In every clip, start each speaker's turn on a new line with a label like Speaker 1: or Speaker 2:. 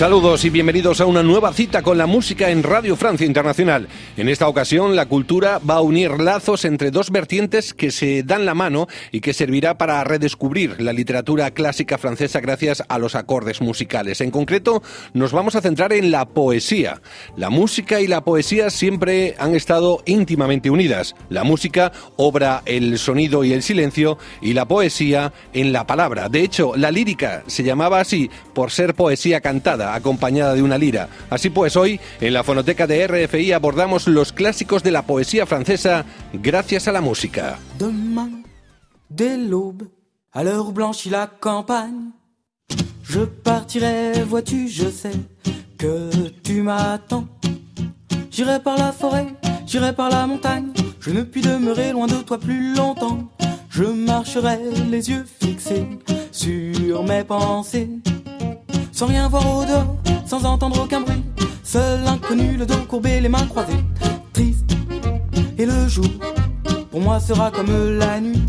Speaker 1: Saludos y bienvenidos a una nueva cita con la música en Radio Francia Internacional. En esta ocasión, la cultura va a unir lazos entre dos vertientes que se dan la mano y que servirá para redescubrir la literatura clásica francesa gracias a los acordes musicales. En concreto, nos vamos a centrar en la poesía. La música y la poesía siempre han estado íntimamente unidas. La música obra el sonido y el silencio y la poesía en la palabra. De hecho, la lírica se llamaba así por ser poesía cantada acompañada de una lira. Así pues, hoy en la fonoteca de RFI abordamos los clásicos de la poesía francesa gracias a la música.
Speaker 2: Demain, dès l'aube, à l'heure où blanchit la campagne, je partirai, vois-tu, je sais que tu m'attends. J'irai par la forêt, j'irai par la montagne, je ne puis demeurer loin de toi plus longtemps. Je marcherai les yeux fixés sur mes pensées sans rien voir au dehors, sans entendre aucun bruit. Seul inconnu, le dos courbé, les mains croisées, triste. Et le jour, pour moi, sera comme la nuit.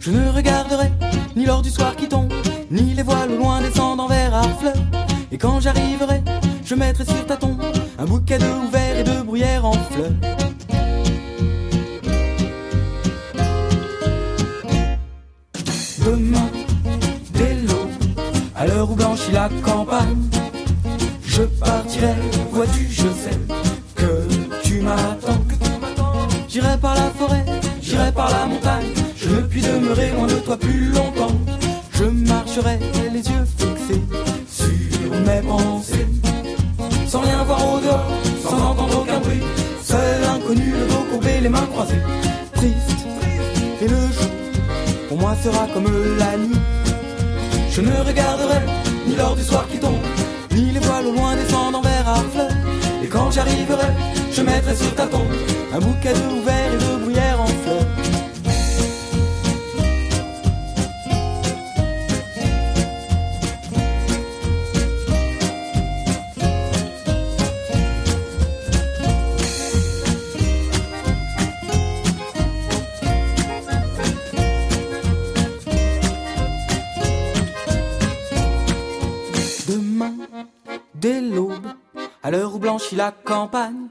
Speaker 2: Je ne regarderai ni l'or du soir qui tombe, ni les voiles au loin descendant vers Harfleur. Et quand j'arriverai, je mettrai sur ta un bouquet de verre et de bruyère en fleurs. À l'heure où blanchit la campagne, je partirai, vois-tu, je sais que tu m'attends. J'irai par la forêt, j'irai par la montagne, je ne puis demeurer loin de toi plus longtemps. Je marcherai les yeux fixés sur mes pensées, sans rien voir au dehors, sans entendre aucun bruit. Seul inconnu, le dos courbé, les mains croisées, triste. Et le jour, pour moi, sera comme la nuit. Je ne regarderai ni l'or du soir qui tombe, ni les voiles au loin descendant vers Harfleur. Et quand j'arriverai, je mettrai sur ta tombe un bouquet de verre et de bruyère en fleurs. La campagne,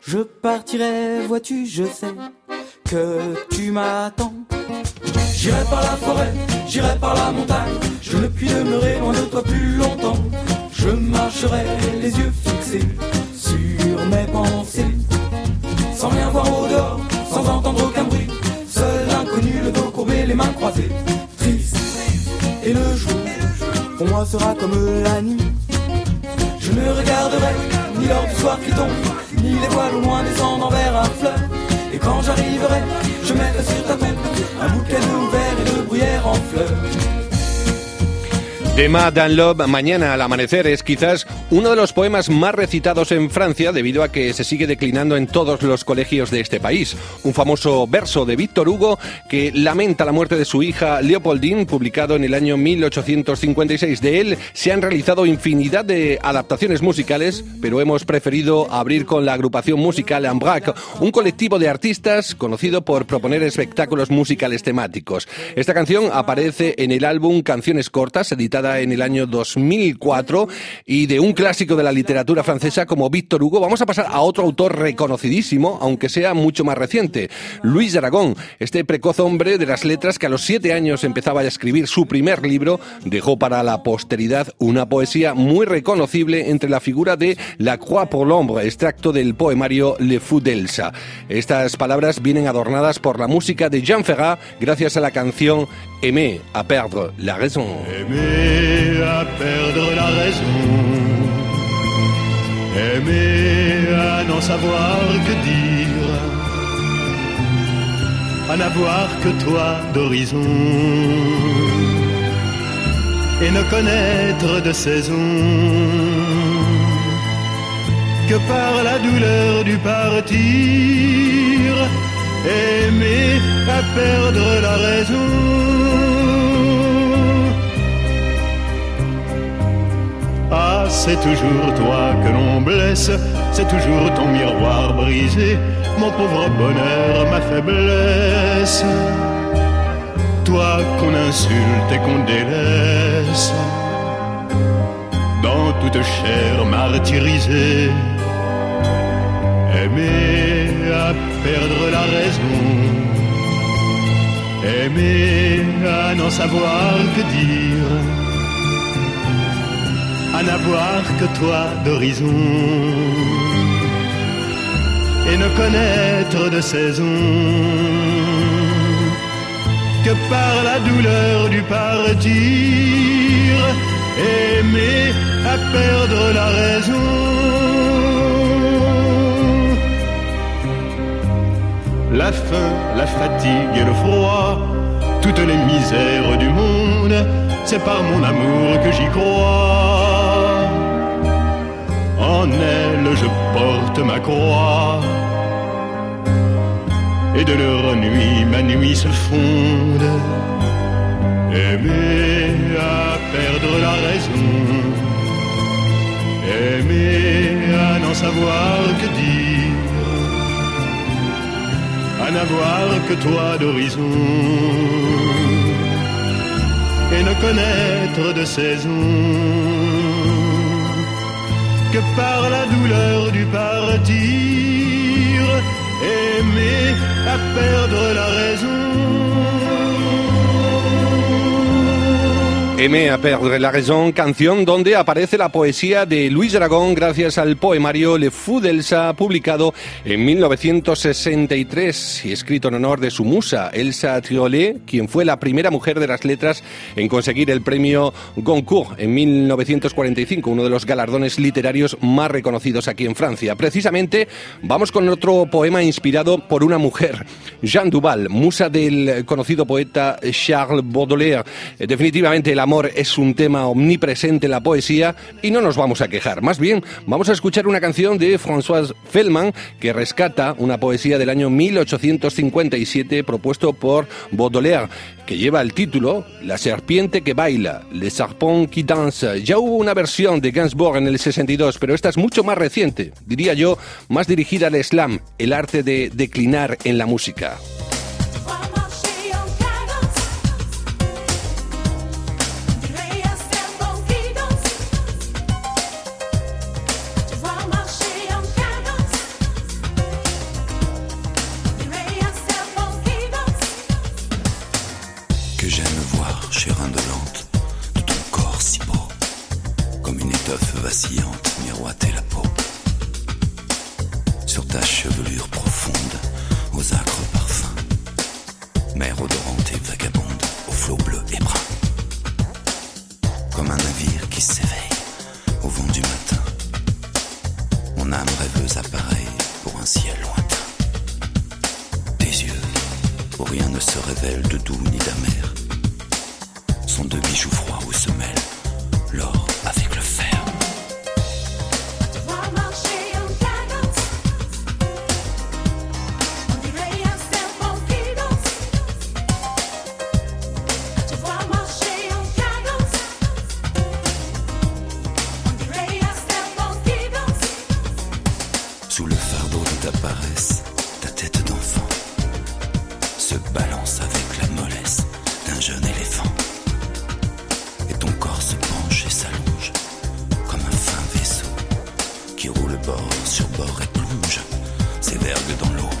Speaker 2: je partirai, vois-tu, je sais que tu m'attends. J'irai par la forêt, j'irai par la montagne, je ne puis demeurer loin de toi plus longtemps. Je marcherai les yeux fixés sur mes pensées, sans rien voir au dehors, sans entendre aucun bruit. Seul inconnu, le dos courbé, les mains croisées, triste. Et le jour, pour moi sera comme la nuit. Ne regarderai ni l'or du soir qui tombe, ni les voiles au loin descendant vers un fleuve. Et quand j'arriverai, je mettrai sur ta tête un bouquet de verre et de bruyère en fleurs.
Speaker 1: Tema Danlob, Mañana al amanecer, es quizás uno de los poemas más recitados en Francia debido a que se sigue declinando en todos los colegios de este país. Un famoso verso de Víctor Hugo que lamenta la muerte de su hija Leopoldine, publicado en el año 1856. De él se han realizado infinidad de adaptaciones musicales, pero hemos preferido abrir con la agrupación musical Ambrac, un colectivo de artistas conocido por proponer espectáculos musicales temáticos. Esta canción aparece en el álbum Canciones Cortas, editada en el año 2004 y de un clásico de la literatura francesa como Víctor Hugo. Vamos a pasar a otro autor reconocidísimo, aunque sea mucho más reciente, Luis Aragón, este precoz hombre de las letras que a los siete años empezaba a escribir su primer libro, dejó para la posteridad una poesía muy reconocible entre la figura de La Croix pour l'Ombre, extracto del poemario Le Fou d'Elsa. Estas palabras vienen adornadas por la música de Jean Ferrat gracias a la canción Aimer à perdre la raison.
Speaker 3: Aimer à perdre la raison. Aimer à n'en savoir que dire. À n'avoir que toi d'horizon. Et ne connaître de saison. Que par la douleur du partir. Aimer à perdre la raison.
Speaker 4: c'est toujours toi que l'on blesse, c'est toujours ton miroir brisé, mon pauvre bonheur, ma faiblesse. Toi qu'on insulte et qu'on délaisse, dans toute chair martyrisée, aimer à perdre la raison, aimer à n'en savoir que dire à n'avoir que toi d'horizon. Et ne connaître de saison que par la douleur du partir, aimer à perdre la raison. La faim, la fatigue et le froid, toutes les misères du monde, c'est par mon amour que j'y crois en elle je porte ma croix. Et de leur nuit, ma nuit se fonde. Aimer à perdre la raison. Aimer à n'en savoir que dire. N'avoir que toi d'horizon. Et ne connaître de saison que par la douleur du partir, aimer à perdre la
Speaker 1: M a perdre la raison, canción donde aparece la poesía de Luis Aragón gracias al poemario Le Fou d'Elsa, publicado en 1963 y escrito en honor de su musa, Elsa Triolet, quien fue la primera mujer de las letras en conseguir el premio Goncourt en 1945, uno de los galardones literarios más reconocidos aquí en Francia. Precisamente vamos con otro poema inspirado por una mujer, Jeanne Duval, musa del conocido poeta Charles Baudelaire. Definitivamente la amor es un tema omnipresente en la poesía y no nos vamos a quejar. Más bien, vamos a escuchar una canción de François Feldman que rescata una poesía del año 1857 propuesto por Baudelaire que lleva el título La serpiente que baila, Le Serpent qui danse. Ya hubo una versión de Gainsbourg en el 62, pero esta es mucho más reciente, diría yo, más dirigida al slam, el arte de declinar en la música.
Speaker 5: s'appareille pour un ciel lointain. Tes yeux, où rien ne se révèle de doux ni d'amer, sont deux bijoux froids où se mêlent l'or 别动容。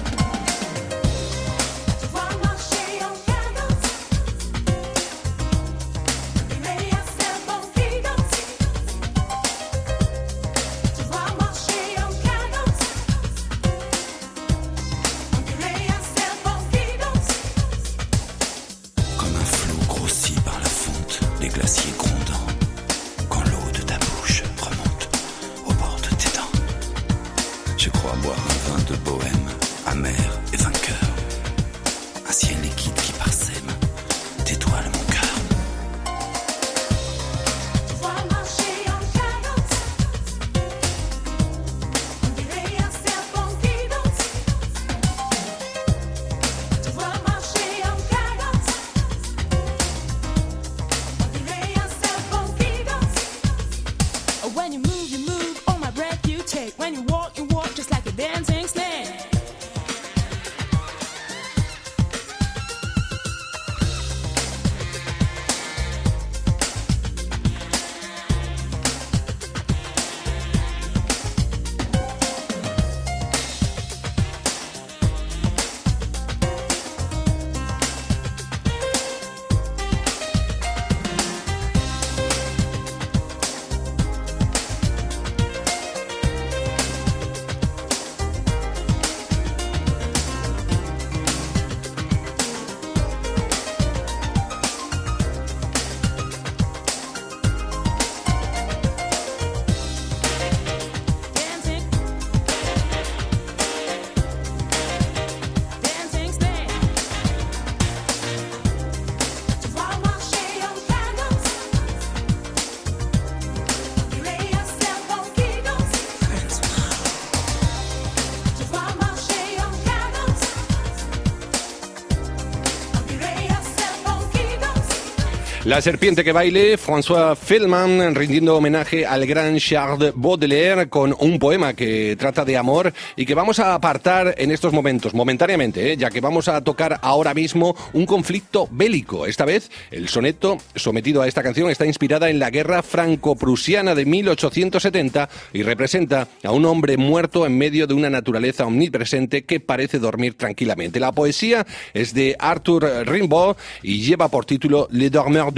Speaker 1: La serpiente que baile, François Feldman rindiendo homenaje al gran Charles Baudelaire con un poema que trata de amor y que vamos a apartar en estos momentos, momentáneamente, ¿eh? ya que vamos a tocar ahora mismo un conflicto bélico. Esta vez, el soneto sometido a esta canción está inspirada en la guerra franco-prusiana de 1870 y representa a un hombre muerto en medio de una naturaleza omnipresente que parece dormir tranquilamente. La poesía es de Arthur Rimbaud y lleva por título Le Dormeur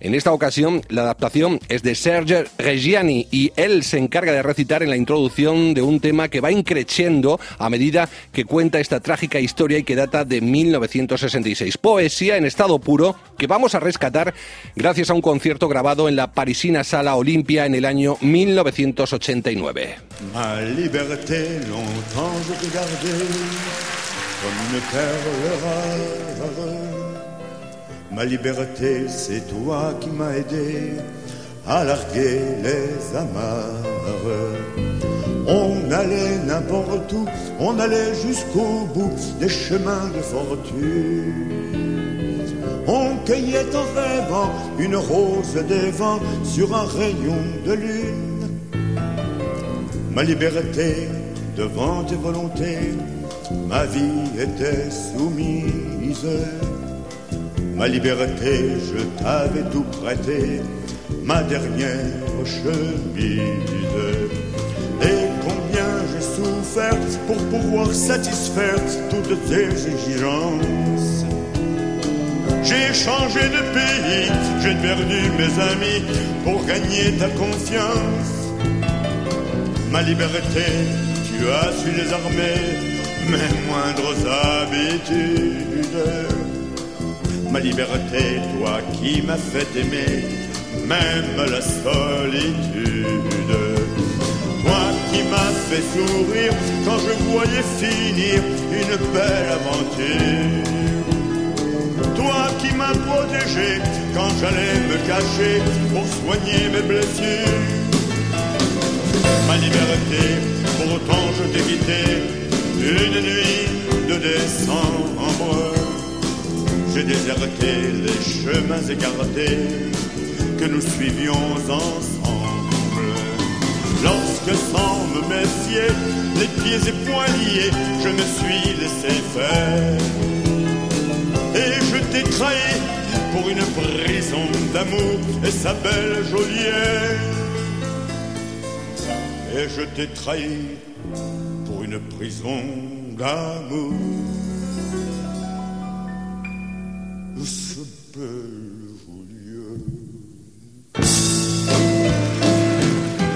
Speaker 1: En esta ocasión, la adaptación es de Serge Reggiani y él se encarga de recitar en la introducción de un tema que va increciendo a medida que cuenta esta trágica historia y que data de 1966. Poesía en estado puro que vamos a rescatar gracias a un concierto grabado en la parisina Sala Olimpia en el año 1989.
Speaker 3: Ma liberté, longtemps je regardais comme une perle rare. Ma liberté, c'est toi qui m'as aidé à larguer les amarres. On allait n'importe où, on allait jusqu'au bout des chemins de fortune. On cueillait en rêvant une rose des vents sur un rayon de lune. Ma liberté devant tes volontés, ma vie était soumise. Ma liberté, je t'avais tout prêté, ma dernière chemise. Et combien j'ai souffert pour pouvoir satisfaire toutes tes exigences. J'ai changé de pays, j'ai perdu mes amis pour gagner ta confiance. Ma liberté, tu as su les armer, mes moindres habitudes. Ma liberté, toi qui m'as fait aimer, même la solitude. Toi qui m'as fait sourire quand je voyais finir une belle aventure. Toi qui m'as protégé quand j'allais me cacher pour soigner mes blessures. Ma liberté, pourtant je t'ai quitté une nuit de décembre. J'ai déserté les chemins écartés que nous suivions ensemble. Lorsque sans me méfier, les pieds et poings liés, je me suis laissé faire. Et je t'ai trahi pour une prison d'amour et sa belle geôlière. Et je t'ai trahi pour une prison d'amour.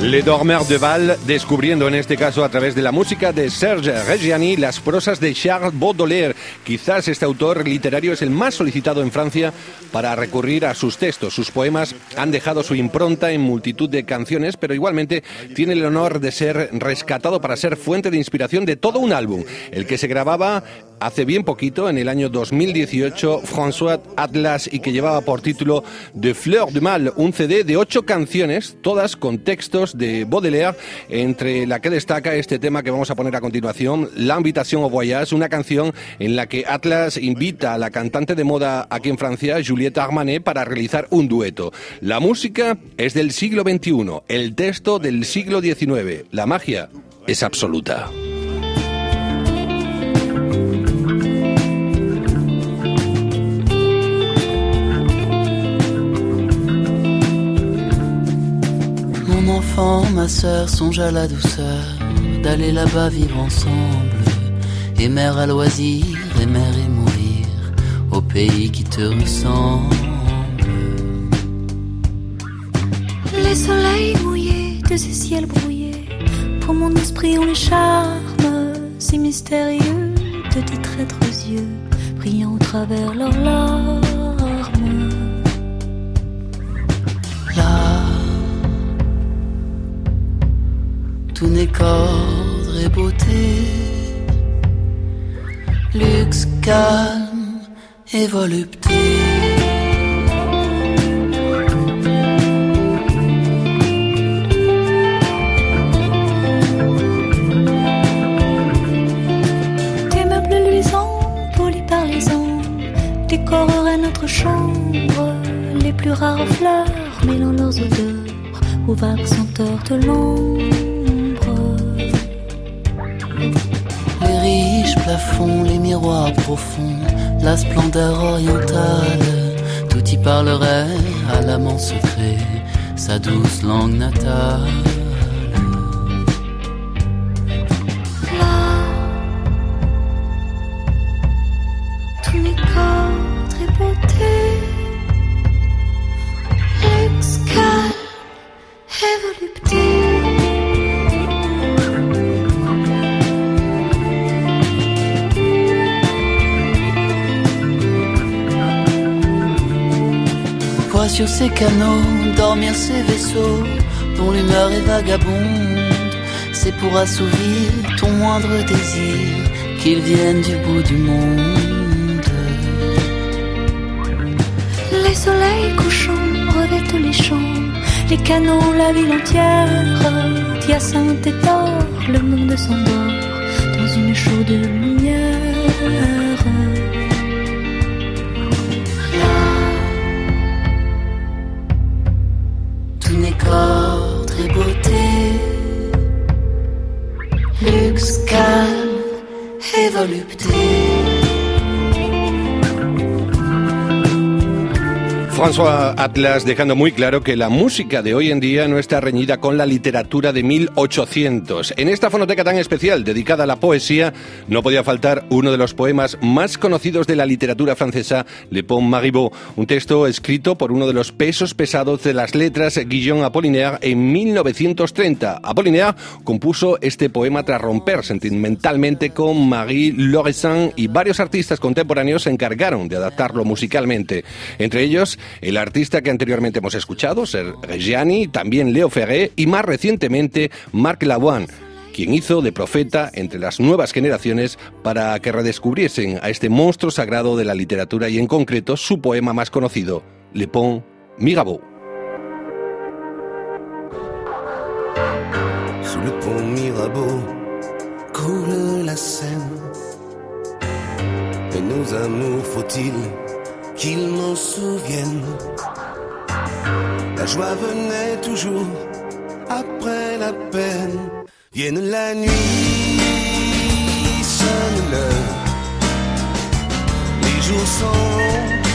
Speaker 1: Le Dormeur de Val, descubriendo en este caso a través de la música de Serge Reggiani las prosas de Charles Baudelaire. Quizás este autor literario es el más solicitado en Francia para recurrir a sus textos. Sus poemas han dejado su impronta en multitud de canciones, pero igualmente tiene el honor de ser rescatado para ser fuente de inspiración de todo un álbum, el que se grababa hace bien poquito, en el año 2018, François Atlas y que llevaba por título De Fleur du Mal, un CD de ocho canciones, todas con textos de Baudelaire, entre la que destaca este tema que vamos a poner a continuación, L'Invitation au Voyage, una canción en la que Atlas invita a la cantante de moda aquí en Francia, Juliette Armanet, para realizar un dueto. La música es del siglo XXI, el texto del siglo XIX. La magia es absoluta.
Speaker 6: Ma sœur, songe à la douceur d'aller là-bas vivre ensemble. Et mère à loisir, et mère et mourir au pays qui te ressemble.
Speaker 7: Les soleils mouillés de ces ciels brouillés, pour mon esprit ont les charmes si mystérieux de tes traîtres yeux, brillant au travers leurs larmes.
Speaker 6: Qu'ordre et beauté, luxe, calme et volupté.
Speaker 7: Tes meubles luisants, polis par les ans, décoreraient notre chambre. les plus rares fleurs mêlant leurs odeurs aux vagues senteurs de l'ombre.
Speaker 6: Riches plafonds, les miroirs profonds, la splendeur orientale, tout y parlerait à l'amant secret, sa douce langue natale. Sur ces canaux, dormir ces vaisseaux dont l'humeur est vagabonde. C'est pour assouvir ton moindre désir qu'ils viennent du bout du monde.
Speaker 7: Les soleils couchants revêtent les champs, les canaux, la ville entière. Hyacinthe et or, le monde s'endort dans une chaude lumière.
Speaker 6: Volupté.
Speaker 1: François Atlas dejando muy claro que la música de hoy en día no está reñida con la literatura de 1800. En esta fonoteca tan especial dedicada a la poesía no podía faltar uno de los poemas más conocidos de la literatura francesa, Le Pont Maribot, un texto escrito por uno de los pesos pesados de las letras Guillaume Apollinaire en 1930. Apollinaire compuso este poema tras romper sentimentalmente con Marie Lauresin y varios artistas contemporáneos se encargaron de adaptarlo musicalmente. Entre ellos, el artista que anteriormente hemos escuchado, Ser Reggiani, también Leo Ferré y más recientemente Marc Lavoine quien hizo de profeta entre las nuevas generaciones para que redescubriesen a este monstruo sagrado de la literatura y en concreto su poema más conocido, Le Pont Mirabeau.
Speaker 8: Le pont Mirabeau coule la nos amours, faut-il qu'ils m'en souviennent. La joie venait toujours après la peine. Vienne la nuit, sonne l'heure. Les jours sont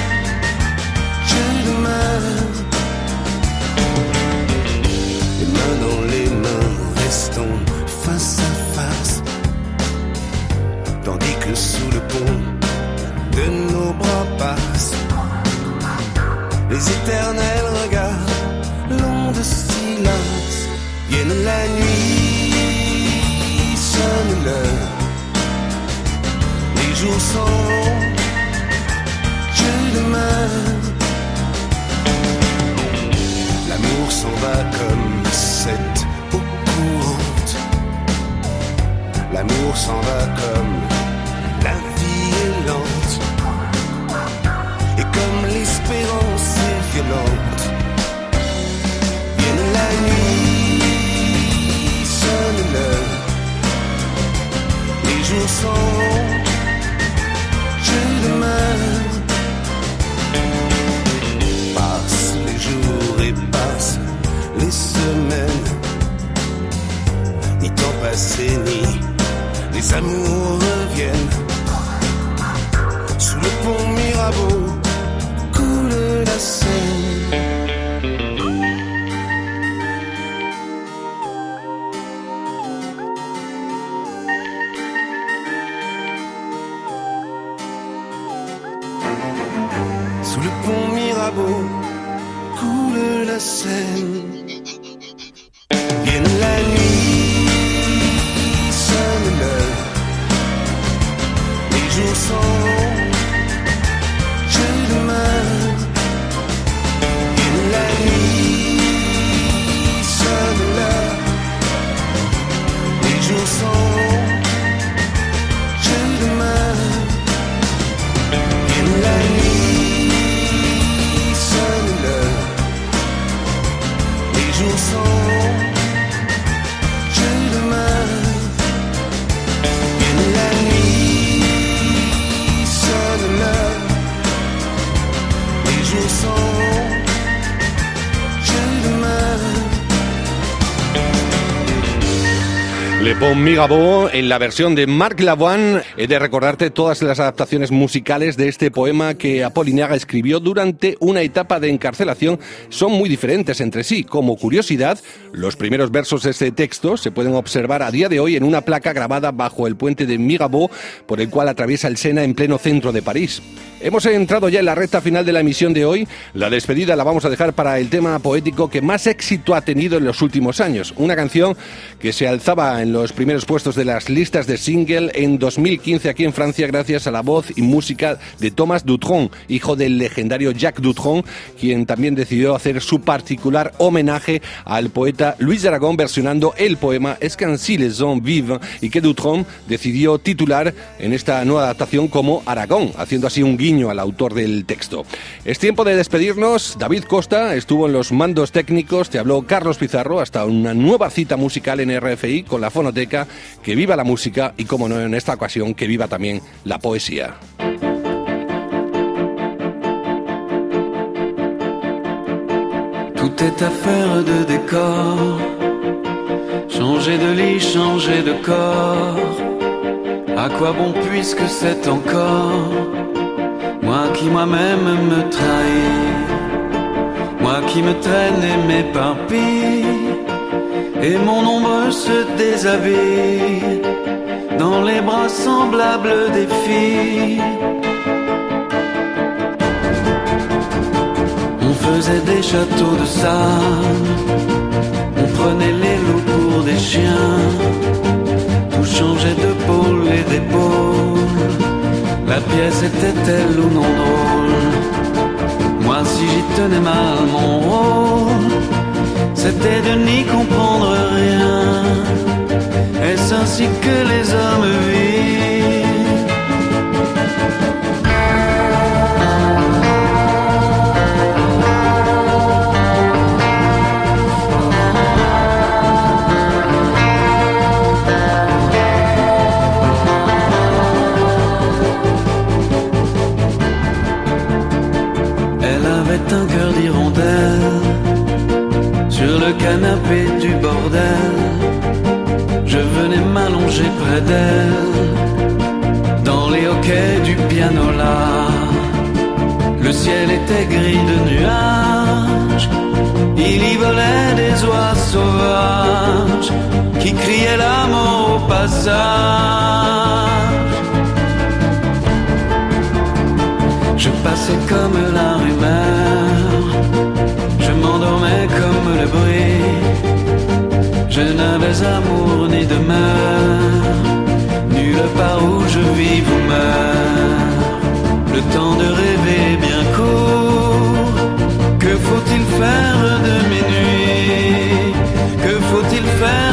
Speaker 1: Migabo en la versión de Marc Lavoine. He de recordarte todas las adaptaciones musicales de este poema que Apolinaga escribió durante una etapa de encarcelación. Son muy diferentes entre sí. Como curiosidad, los primeros versos de este texto se pueden observar a día de hoy en una placa grabada bajo el puente de Migabo, por el cual atraviesa el Sena en pleno centro de París. Hemos entrado ya en la recta final de la emisión de hoy. La despedida la vamos a dejar para el tema poético que más éxito ha tenido en los últimos años. Una canción que se alzaba en los primeros puestos de las listas de single en 2015 aquí en Francia gracias a la voz y música de Thomas Dutronc, hijo del legendario Jacques Dutronc, quien también decidió hacer su particular homenaje al poeta Luis Aragón versionando el poema Es qu'ainsi les hommes vivent y que Dutronc decidió titular en esta nueva adaptación como Aragón, haciendo así un guiño al autor del texto. Es tiempo de despedirnos. David Costa estuvo en los mandos técnicos, te habló Carlos Pizarro, hasta una nueva cita musical en RFI con la fonoteca. Que viva la música y, como no, en esta ocasión, que viva también la poesía.
Speaker 6: Tout est affaire de décor. Changer de lit, changer de corps. À quoi bon puisque c'est encore moi qui moi-même me trahis, moi qui me traîne et m'éparpille, et mon ombre se déshabille dans les bras semblables des filles. On faisait des châteaux de sable, on prenait Le ciel était gris de nuages, il y volait des oies sauvages qui criaient la mort au passage. Je passais comme la rumeur, je m'endormais comme le bruit. Je n'avais amour ni demeure, nulle part où je vis ou meurs le temps de rêver bien court. Que faut-il faire de mes nuits? Que faut-il faire